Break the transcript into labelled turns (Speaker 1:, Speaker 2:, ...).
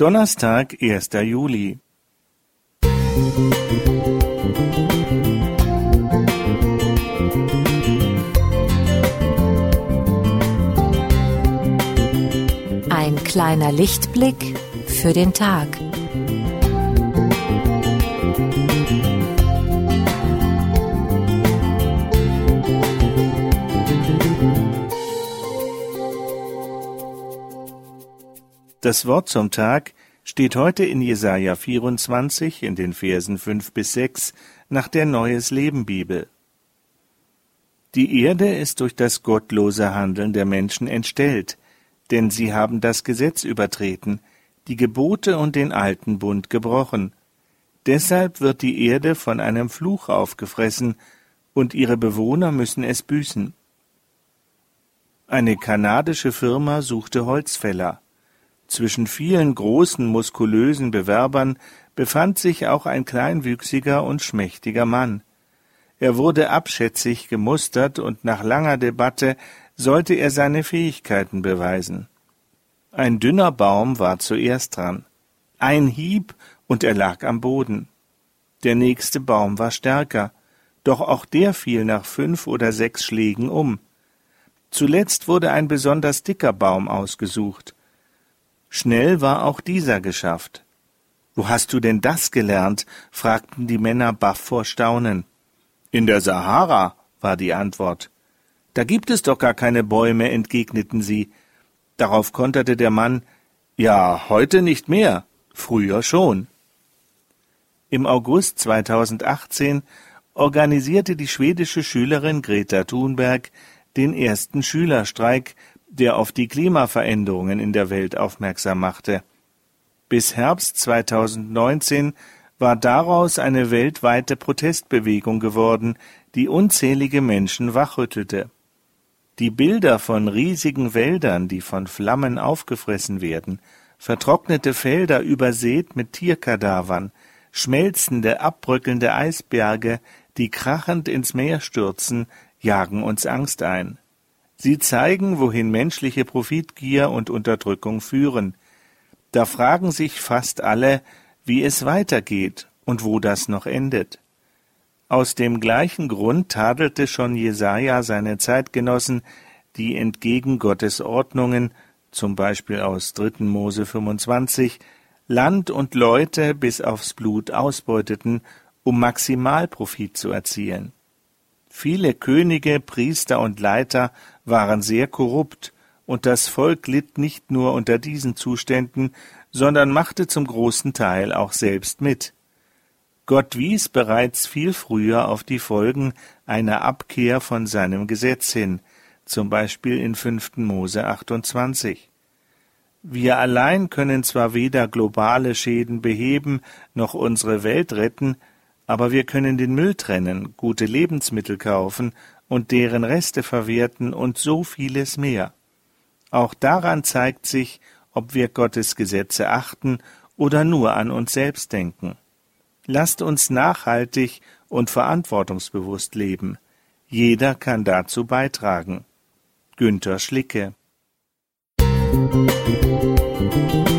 Speaker 1: Donnerstag, 1. Juli.
Speaker 2: Ein kleiner Lichtblick für den Tag.
Speaker 1: Das Wort zum Tag steht heute in Jesaja 24 in den Versen 5 bis 6 nach der Neues Leben Bibel. Die Erde ist durch das gottlose Handeln der Menschen entstellt, denn sie haben das Gesetz übertreten, die Gebote und den alten Bund gebrochen. Deshalb wird die Erde von einem Fluch aufgefressen, und ihre Bewohner müssen es büßen. Eine kanadische Firma suchte Holzfäller. Zwischen vielen großen, muskulösen Bewerbern befand sich auch ein kleinwüchsiger und schmächtiger Mann. Er wurde abschätzig gemustert und nach langer Debatte sollte er seine Fähigkeiten beweisen. Ein dünner Baum war zuerst dran. Ein Hieb und er lag am Boden. Der nächste Baum war stärker, doch auch der fiel nach fünf oder sechs Schlägen um. Zuletzt wurde ein besonders dicker Baum ausgesucht. Schnell war auch dieser geschafft. Wo hast du denn das gelernt? fragten die Männer baff vor Staunen. In der Sahara, war die Antwort. Da gibt es doch gar keine Bäume, entgegneten sie. Darauf konterte der Mann Ja, heute nicht mehr, früher schon. Im August 2018 organisierte die schwedische Schülerin Greta Thunberg den ersten Schülerstreik, der auf die Klimaveränderungen in der Welt aufmerksam machte. Bis Herbst 2019 war daraus eine weltweite Protestbewegung geworden, die unzählige Menschen wachrüttelte. Die Bilder von riesigen Wäldern, die von Flammen aufgefressen werden, vertrocknete Felder übersät mit Tierkadavern, schmelzende, abbröckelnde Eisberge, die krachend ins Meer stürzen, jagen uns Angst ein. Sie zeigen, wohin menschliche Profitgier und Unterdrückung führen. Da fragen sich fast alle, wie es weitergeht und wo das noch endet. Aus dem gleichen Grund tadelte schon Jesaja seine Zeitgenossen, die entgegen Gottes Ordnungen, zum Beispiel aus 3. Mose 25, Land und Leute bis aufs Blut ausbeuteten, um Maximalprofit zu erzielen. Viele Könige, Priester und Leiter waren sehr korrupt, und das Volk litt nicht nur unter diesen Zuständen, sondern machte zum großen Teil auch selbst mit. Gott wies bereits viel früher auf die Folgen einer Abkehr von seinem Gesetz hin, zum Beispiel in 5. Mose 28. Wir allein können zwar weder globale Schäden beheben noch unsere Welt retten, aber wir können den Müll trennen, gute Lebensmittel kaufen und deren Reste verwerten und so vieles mehr. Auch daran zeigt sich, ob wir Gottes Gesetze achten oder nur an uns selbst denken. Lasst uns nachhaltig und verantwortungsbewusst leben. Jeder kann dazu beitragen. Günther Schlicke Musik